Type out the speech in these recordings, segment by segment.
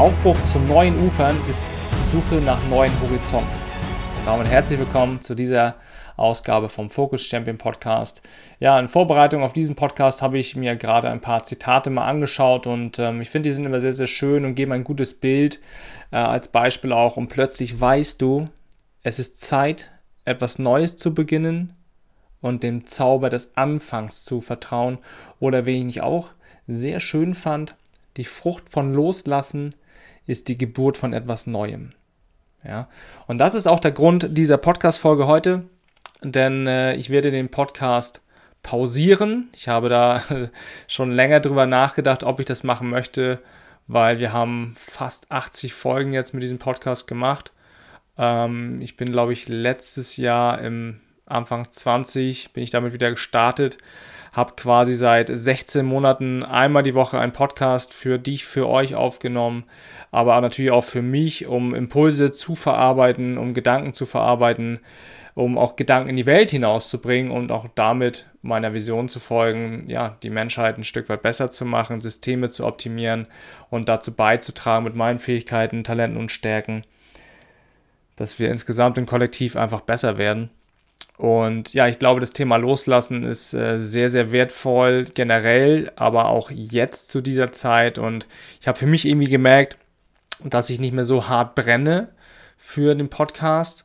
Aufbruch zu neuen Ufern ist Suche nach neuen Horizonten. Und damit herzlich willkommen zu dieser Ausgabe vom Focus Champion Podcast. Ja, in Vorbereitung auf diesen Podcast habe ich mir gerade ein paar Zitate mal angeschaut und ähm, ich finde, die sind immer sehr, sehr schön und geben ein gutes Bild äh, als Beispiel auch. Und plötzlich weißt du, es ist Zeit, etwas Neues zu beginnen und dem Zauber des Anfangs zu vertrauen. Oder wen ich auch sehr schön fand, die Frucht von Loslassen ist die Geburt von etwas Neuem. Ja, und das ist auch der Grund dieser Podcast-Folge heute, denn äh, ich werde den Podcast pausieren. Ich habe da schon länger drüber nachgedacht, ob ich das machen möchte, weil wir haben fast 80 Folgen jetzt mit diesem Podcast gemacht. Ähm, ich bin, glaube ich, letztes Jahr im Anfang 20 bin ich damit wieder gestartet habe quasi seit 16 Monaten einmal die Woche einen Podcast für dich, für euch aufgenommen, aber natürlich auch für mich, um Impulse zu verarbeiten, um Gedanken zu verarbeiten, um auch Gedanken in die Welt hinauszubringen und auch damit meiner Vision zu folgen, ja, die Menschheit ein Stück weit besser zu machen, Systeme zu optimieren und dazu beizutragen mit meinen Fähigkeiten, Talenten und Stärken, dass wir insgesamt im Kollektiv einfach besser werden. Und ja, ich glaube, das Thema Loslassen ist äh, sehr, sehr wertvoll generell, aber auch jetzt zu dieser Zeit. Und ich habe für mich irgendwie gemerkt, dass ich nicht mehr so hart brenne für den Podcast.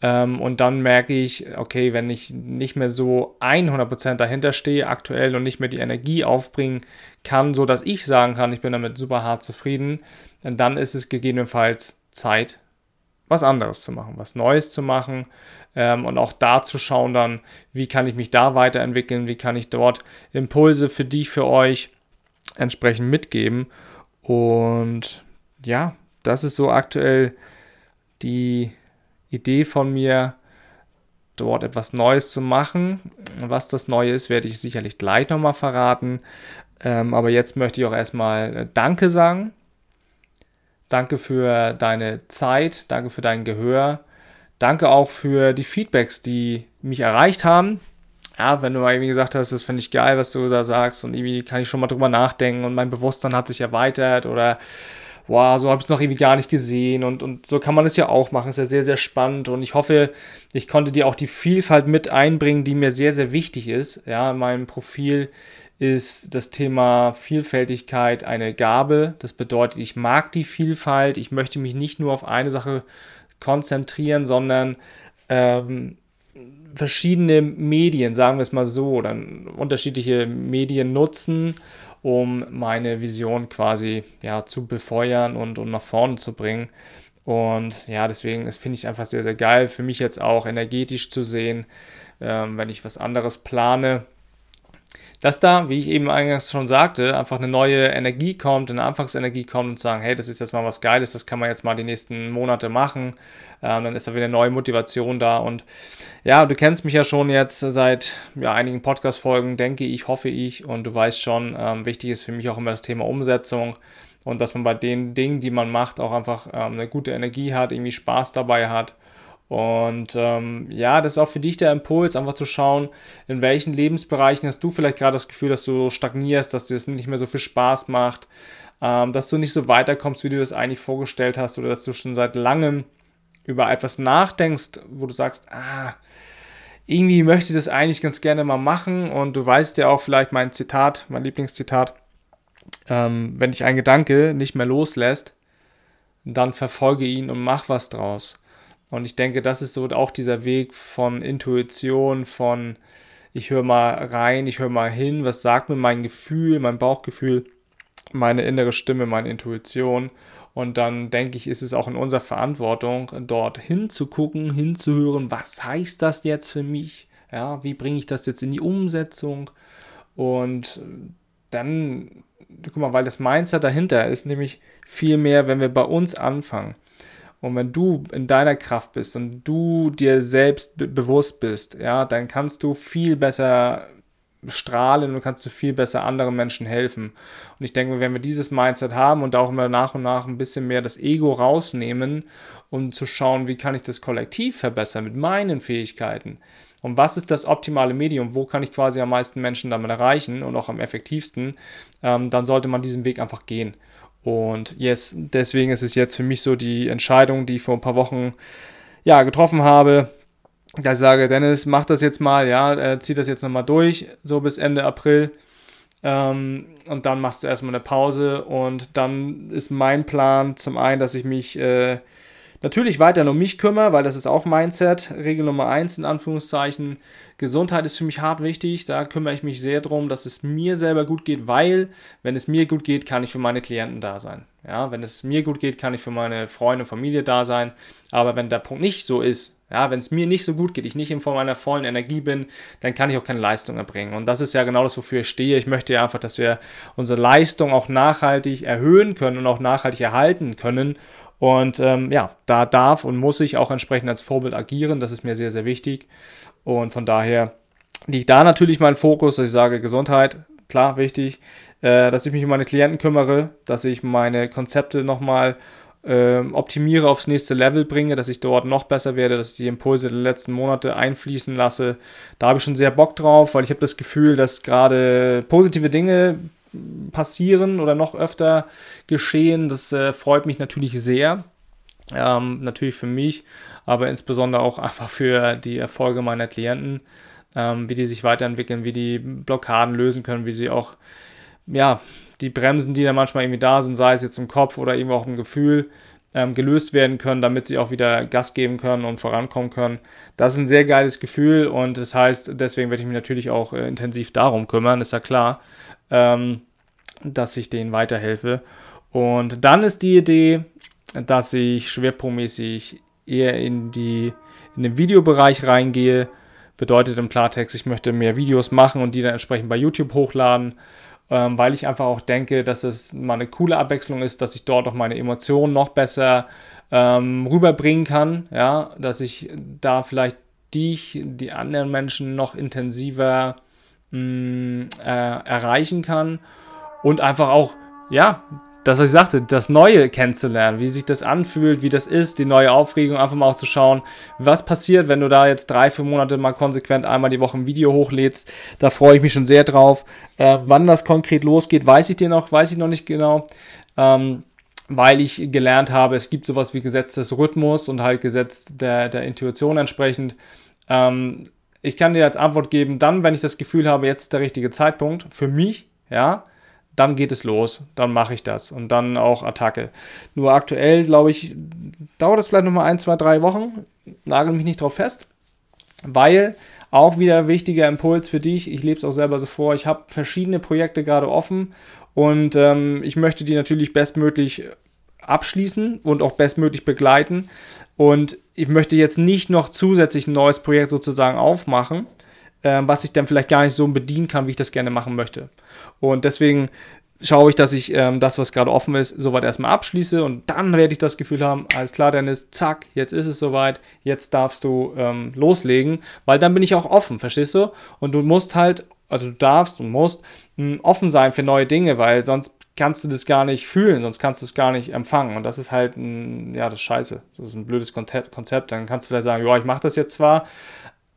Ähm, und dann merke ich, okay, wenn ich nicht mehr so 100% dahinter stehe aktuell und nicht mehr die Energie aufbringen kann, so dass ich sagen kann, ich bin damit super hart zufrieden, dann ist es gegebenenfalls Zeit was anderes zu machen, was Neues zu machen ähm, und auch da zu schauen dann, wie kann ich mich da weiterentwickeln, wie kann ich dort Impulse für dich, für euch entsprechend mitgeben. Und ja, das ist so aktuell die Idee von mir, dort etwas Neues zu machen. Was das Neue ist, werde ich sicherlich gleich nochmal verraten. Ähm, aber jetzt möchte ich auch erstmal äh, Danke sagen Danke für deine Zeit, danke für dein Gehör. Danke auch für die Feedbacks, die mich erreicht haben. Ja, wenn du mal irgendwie gesagt hast, das finde ich geil, was du da sagst und irgendwie kann ich schon mal drüber nachdenken und mein Bewusstsein hat sich erweitert oder wow, so habe ich es noch irgendwie gar nicht gesehen und, und so kann man es ja auch machen. Ist ja sehr, sehr spannend und ich hoffe, ich konnte dir auch die Vielfalt mit einbringen, die mir sehr, sehr wichtig ist. Ja, in meinem Profil ist das Thema Vielfältigkeit eine Gabe. Das bedeutet, ich mag die Vielfalt. Ich möchte mich nicht nur auf eine Sache konzentrieren, sondern ähm, verschiedene Medien, sagen wir es mal so, oder unterschiedliche Medien nutzen, um meine Vision quasi ja, zu befeuern und, und nach vorne zu bringen. Und ja, deswegen finde ich es einfach sehr, sehr geil für mich jetzt auch energetisch zu sehen, ähm, wenn ich was anderes plane dass da, wie ich eben eingangs schon sagte, einfach eine neue Energie kommt, eine Anfangsenergie kommt und sagen, hey, das ist jetzt mal was Geiles, das kann man jetzt mal die nächsten Monate machen. Ähm, dann ist da wieder neue Motivation da. Und ja, du kennst mich ja schon jetzt seit ja, einigen Podcast-Folgen, denke ich, hoffe ich. Und du weißt schon, ähm, wichtig ist für mich auch immer das Thema Umsetzung und dass man bei den Dingen, die man macht, auch einfach ähm, eine gute Energie hat, irgendwie Spaß dabei hat und ähm, ja, das ist auch für dich der Impuls, einfach zu schauen, in welchen Lebensbereichen hast du vielleicht gerade das Gefühl, dass du stagnierst, dass dir das nicht mehr so viel Spaß macht, ähm, dass du nicht so weiterkommst, wie du das eigentlich vorgestellt hast, oder dass du schon seit langem über etwas nachdenkst, wo du sagst, ah, irgendwie möchte ich das eigentlich ganz gerne mal machen. Und du weißt ja auch vielleicht mein Zitat, mein Lieblingszitat, ähm, wenn dich ein Gedanke nicht mehr loslässt, dann verfolge ihn und mach was draus. Und ich denke, das ist so auch dieser Weg von Intuition, von ich höre mal rein, ich höre mal hin, was sagt mir mein Gefühl, mein Bauchgefühl, meine innere Stimme, meine Intuition. Und dann denke ich, ist es auch in unserer Verantwortung, dort hinzugucken, hinzuhören, was heißt das jetzt für mich? Ja, wie bringe ich das jetzt in die Umsetzung? Und dann guck mal, weil das Mindset dahinter ist nämlich viel mehr, wenn wir bei uns anfangen. Und wenn du in deiner Kraft bist und du dir selbst bewusst bist, ja, dann kannst du viel besser strahlen und kannst du viel besser anderen Menschen helfen. Und ich denke, wenn wir dieses Mindset haben und auch immer nach und nach ein bisschen mehr das Ego rausnehmen, um zu schauen, wie kann ich das Kollektiv verbessern mit meinen Fähigkeiten, und was ist das optimale Medium? Wo kann ich quasi am meisten Menschen damit erreichen und auch am effektivsten? Ähm, dann sollte man diesen Weg einfach gehen. Und yes, deswegen ist es jetzt für mich so die Entscheidung, die ich vor ein paar Wochen ja, getroffen habe, dass ich sage, Dennis, mach das jetzt mal, ja, äh, zieh das jetzt nochmal durch, so bis Ende April. Ähm, und dann machst du erstmal eine Pause. Und dann ist mein Plan zum einen, dass ich mich äh, natürlich weiter um mich kümmere, weil das ist auch Mindset. Regel Nummer eins in Anführungszeichen. Gesundheit ist für mich hart wichtig. Da kümmere ich mich sehr darum, dass es mir selber gut geht, weil, wenn es mir gut geht, kann ich für meine Klienten da sein. Ja, wenn es mir gut geht, kann ich für meine Freunde und Familie da sein. Aber wenn der Punkt nicht so ist, ja, wenn es mir nicht so gut geht, ich nicht in meiner vollen Energie bin, dann kann ich auch keine Leistung erbringen. Und das ist ja genau das, wofür ich stehe. Ich möchte ja einfach, dass wir unsere Leistung auch nachhaltig erhöhen können und auch nachhaltig erhalten können. Und ähm, ja, da darf und muss ich auch entsprechend als Vorbild agieren. Das ist mir sehr, sehr wichtig. Und von daher liegt da natürlich mein Fokus, dass ich sage, Gesundheit, klar, wichtig, äh, dass ich mich um meine Klienten kümmere, dass ich meine Konzepte nochmal äh, optimiere, aufs nächste Level bringe, dass ich dort noch besser werde, dass ich die Impulse der letzten Monate einfließen lasse. Da habe ich schon sehr Bock drauf, weil ich habe das Gefühl, dass gerade positive Dinge passieren oder noch öfter geschehen. Das äh, freut mich natürlich sehr. Ähm, natürlich für mich, aber insbesondere auch einfach für die Erfolge meiner Klienten, ähm, wie die sich weiterentwickeln, wie die Blockaden lösen können, wie sie auch, ja, die Bremsen, die da manchmal irgendwie da sind, sei es jetzt im Kopf oder eben auch im Gefühl, ähm, gelöst werden können, damit sie auch wieder Gas geben können und vorankommen können. Das ist ein sehr geiles Gefühl und das heißt, deswegen werde ich mich natürlich auch äh, intensiv darum kümmern, ist ja klar ähm, dass ich denen weiterhelfe. Und dann ist die Idee, dass ich schwerpunktmäßig eher in, die, in den Videobereich reingehe. Bedeutet im Klartext, ich möchte mehr Videos machen und die dann entsprechend bei YouTube hochladen, ähm, weil ich einfach auch denke, dass es mal eine coole Abwechslung ist, dass ich dort auch meine Emotionen noch besser ähm, rüberbringen kann. Ja, dass ich da vielleicht dich, die anderen Menschen noch intensiver mh, äh, erreichen kann und einfach auch, ja, das, was ich sagte, das Neue kennenzulernen, wie sich das anfühlt, wie das ist, die neue Aufregung, einfach mal auch zu schauen, was passiert, wenn du da jetzt drei, vier Monate mal konsequent einmal die Woche ein Video hochlädst. Da freue ich mich schon sehr drauf. Äh, wann das konkret losgeht, weiß ich dir noch, weiß ich noch nicht genau. Ähm, weil ich gelernt habe, es gibt sowas wie Gesetz des Rhythmus und halt Gesetz der, der Intuition entsprechend. Ähm, ich kann dir als Antwort geben, dann, wenn ich das Gefühl habe, jetzt ist der richtige Zeitpunkt für mich, ja, dann geht es los, dann mache ich das und dann auch Attacke. Nur aktuell, glaube ich, dauert es vielleicht nochmal ein, zwei, drei Wochen, nagel mich nicht drauf fest, weil auch wieder wichtiger Impuls für dich, ich lebe es auch selber so vor, ich habe verschiedene Projekte gerade offen und ähm, ich möchte die natürlich bestmöglich abschließen und auch bestmöglich begleiten. Und ich möchte jetzt nicht noch zusätzlich ein neues Projekt sozusagen aufmachen, äh, was ich dann vielleicht gar nicht so bedienen kann, wie ich das gerne machen möchte. Und deswegen schaue ich, dass ich ähm, das, was gerade offen ist, soweit erstmal abschließe und dann werde ich das Gefühl haben, alles klar, Dennis, zack, jetzt ist es soweit, jetzt darfst du ähm, loslegen, weil dann bin ich auch offen, verstehst du? Und du musst halt, also du darfst und musst mh, hm, offen sein für neue Dinge, weil sonst kannst du das gar nicht fühlen, sonst kannst du es gar nicht empfangen. Und das ist halt ein, ja, das ist scheiße. Das ist ein blödes Konzept. Dann kannst du vielleicht sagen, ja, ich mache das jetzt zwar,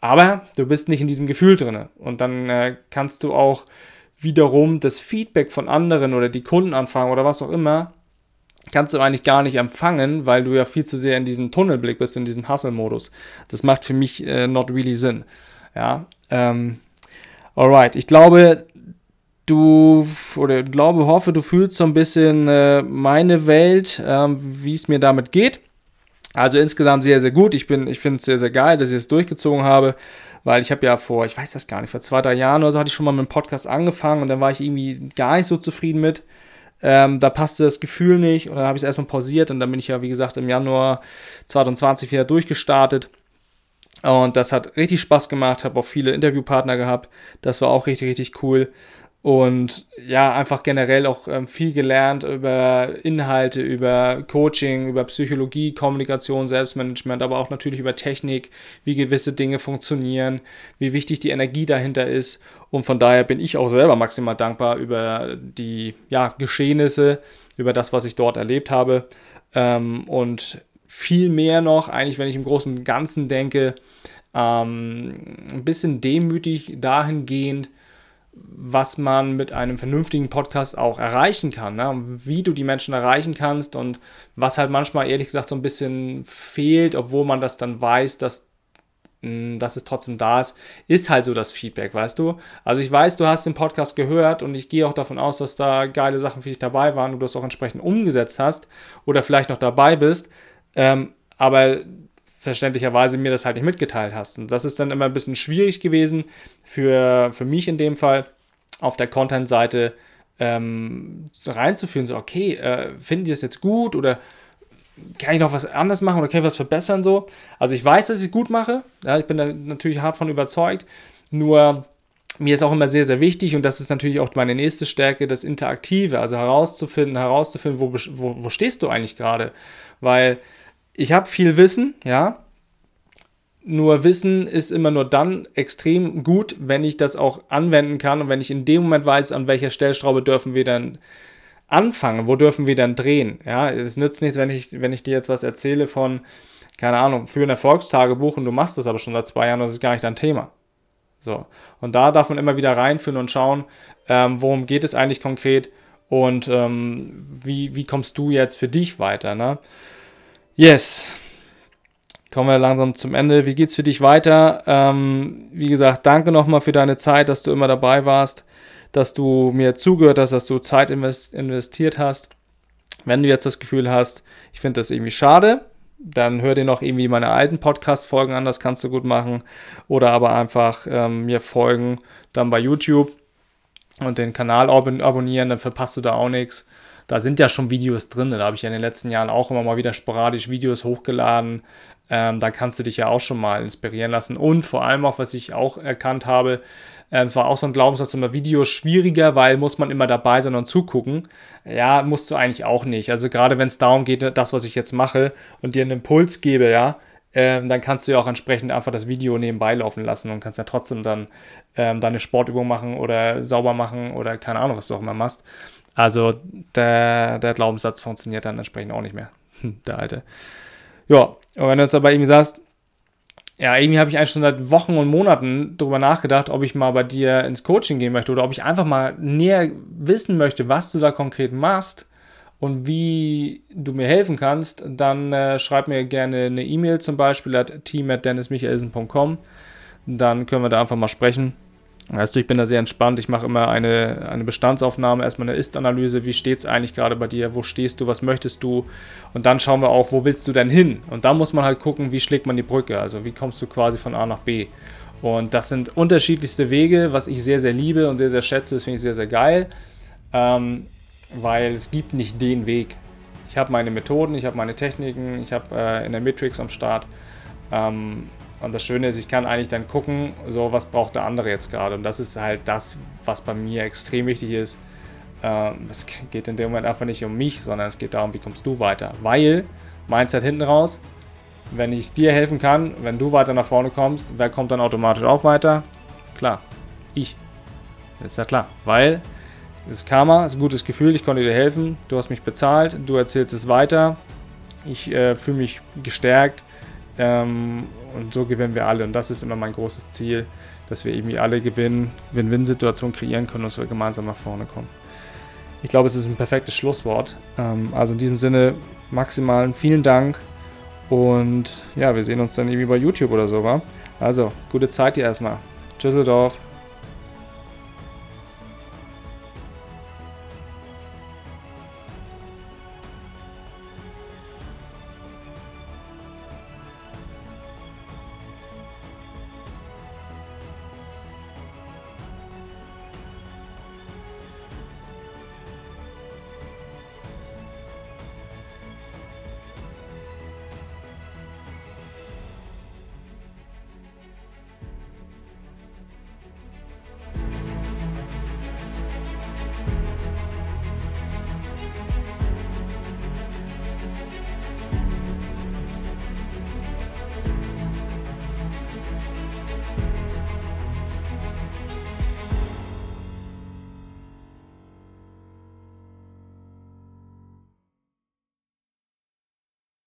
aber du bist nicht in diesem Gefühl drin. Und dann äh, kannst du auch wiederum das Feedback von anderen oder die Kunden anfangen oder was auch immer, kannst du eigentlich gar nicht empfangen, weil du ja viel zu sehr in diesem Tunnelblick bist, in diesem Hustle-Modus. Das macht für mich äh, not really Sinn. Ja, ähm, alright. Ich glaube, du oder glaube, hoffe, du fühlst so ein bisschen äh, meine Welt, äh, wie es mir damit geht. Also insgesamt sehr, sehr gut. Ich ich finde es sehr, sehr geil, dass ich es durchgezogen habe, weil ich habe ja vor, ich weiß das gar nicht, vor zwei, drei Jahren oder so hatte ich schon mal mit dem Podcast angefangen und dann war ich irgendwie gar nicht so zufrieden mit. Ähm, da passte das Gefühl nicht und dann habe ich es erstmal pausiert und dann bin ich ja, wie gesagt, im Januar 2020 wieder durchgestartet. Und das hat richtig Spaß gemacht, habe auch viele Interviewpartner gehabt. Das war auch richtig, richtig cool. Und ja, einfach generell auch ähm, viel gelernt über Inhalte, über Coaching, über Psychologie, Kommunikation, Selbstmanagement, aber auch natürlich über Technik, wie gewisse Dinge funktionieren, wie wichtig die Energie dahinter ist. Und von daher bin ich auch selber maximal dankbar über die ja, Geschehnisse, über das, was ich dort erlebt habe. Ähm, und viel mehr noch, eigentlich, wenn ich im Großen und Ganzen denke, ähm, ein bisschen demütig dahingehend, was man mit einem vernünftigen Podcast auch erreichen kann, ne? wie du die Menschen erreichen kannst und was halt manchmal ehrlich gesagt so ein bisschen fehlt, obwohl man das dann weiß, dass, hm, dass es trotzdem da ist, ist halt so das Feedback, weißt du? Also ich weiß, du hast den Podcast gehört und ich gehe auch davon aus, dass da geile Sachen für dich dabei waren und du das auch entsprechend umgesetzt hast oder vielleicht noch dabei bist, ähm, aber verständlicherweise mir das halt nicht mitgeteilt hast. Und das ist dann immer ein bisschen schwierig gewesen für, für mich in dem Fall auf der Content-Seite ähm, reinzuführen. So, okay, äh, finden die das jetzt gut oder kann ich noch was anders machen oder kann ich was verbessern so? Also ich weiß, dass ich es gut mache. Ja, ich bin da natürlich hart von überzeugt. Nur mir ist auch immer sehr, sehr wichtig und das ist natürlich auch meine nächste Stärke, das Interaktive, also herauszufinden, herauszufinden, wo, wo, wo stehst du eigentlich gerade? Weil ich habe viel Wissen, ja. Nur Wissen ist immer nur dann extrem gut, wenn ich das auch anwenden kann und wenn ich in dem Moment weiß, an welcher Stellschraube dürfen wir dann anfangen, wo dürfen wir dann drehen. Ja, es nützt nichts, wenn ich, wenn ich dir jetzt was erzähle von, keine Ahnung, für ein Erfolgstagebuch und du machst das aber schon seit zwei Jahren das ist gar nicht dein Thema. So. Und da darf man immer wieder reinführen und schauen, ähm, worum geht es eigentlich konkret und ähm, wie, wie kommst du jetzt für dich weiter. Ne? Yes. Kommen wir langsam zum Ende. Wie geht's für dich weiter? Ähm, wie gesagt, danke nochmal für deine Zeit, dass du immer dabei warst, dass du mir zugehört hast, dass du Zeit investiert hast. Wenn du jetzt das Gefühl hast, ich finde das irgendwie schade, dann hör dir noch irgendwie meine alten Podcast-Folgen an, das kannst du gut machen. Oder aber einfach ähm, mir folgen, dann bei YouTube und den Kanal ab abonnieren, dann verpasst du da auch nichts da sind ja schon Videos drin. Da habe ich ja in den letzten Jahren auch immer mal wieder sporadisch Videos hochgeladen. Ähm, da kannst du dich ja auch schon mal inspirieren lassen. Und vor allem auch, was ich auch erkannt habe, äh, war auch so ein Glaubenssatz immer Videos schwieriger, weil muss man immer dabei sein und zugucken. Ja, musst du eigentlich auch nicht. Also gerade wenn es darum geht, das, was ich jetzt mache und dir einen Impuls gebe, ja, ähm, dann kannst du ja auch entsprechend einfach das Video nebenbei laufen lassen und kannst ja trotzdem dann ähm, deine Sportübung machen oder sauber machen oder keine Ahnung, was du auch immer machst. Also der, der Glaubenssatz funktioniert dann entsprechend auch nicht mehr. der alte. Ja, und wenn du jetzt aber irgendwie sagst, ja, irgendwie habe ich eigentlich schon seit Wochen und Monaten darüber nachgedacht, ob ich mal bei dir ins Coaching gehen möchte oder ob ich einfach mal näher wissen möchte, was du da konkret machst und wie du mir helfen kannst, dann äh, schreib mir gerne eine E-Mail zum Beispiel at team.dennismichaelsen.com. Dann können wir da einfach mal sprechen. Weißt du, ich bin da sehr entspannt. Ich mache immer eine, eine Bestandsaufnahme, erstmal eine Ist-Analyse. Wie steht es eigentlich gerade bei dir? Wo stehst du? Was möchtest du? Und dann schauen wir auch, wo willst du denn hin? Und da muss man halt gucken, wie schlägt man die Brücke? Also, wie kommst du quasi von A nach B? Und das sind unterschiedlichste Wege, was ich sehr, sehr liebe und sehr, sehr schätze. Das finde ich sehr, sehr geil, ähm, weil es gibt nicht den Weg. Ich habe meine Methoden, ich habe meine Techniken, ich habe äh, in der Matrix am Start. Ähm, und das Schöne ist, ich kann eigentlich dann gucken, so was braucht der andere jetzt gerade. Und das ist halt das, was bei mir extrem wichtig ist. Ähm, es geht in dem Moment einfach nicht um mich, sondern es geht darum, wie kommst du weiter. Weil, Mindset hinten raus, wenn ich dir helfen kann, wenn du weiter nach vorne kommst, wer kommt dann automatisch auch weiter? Klar, ich. Das ist ja klar, weil das Karma, ist ein gutes Gefühl, ich konnte dir helfen, du hast mich bezahlt, du erzählst es weiter, ich äh, fühle mich gestärkt ähm, und so gewinnen wir alle. Und das ist immer mein großes Ziel, dass wir irgendwie alle gewinnen, Win-Win-Situationen kreieren können und dass wir gemeinsam nach vorne kommen. Ich glaube, es ist ein perfektes Schlusswort. Ähm, also in diesem Sinne maximalen vielen Dank und ja, wir sehen uns dann irgendwie bei YouTube oder so, wa? Also, gute Zeit dir erstmal. Tschüsseldorf.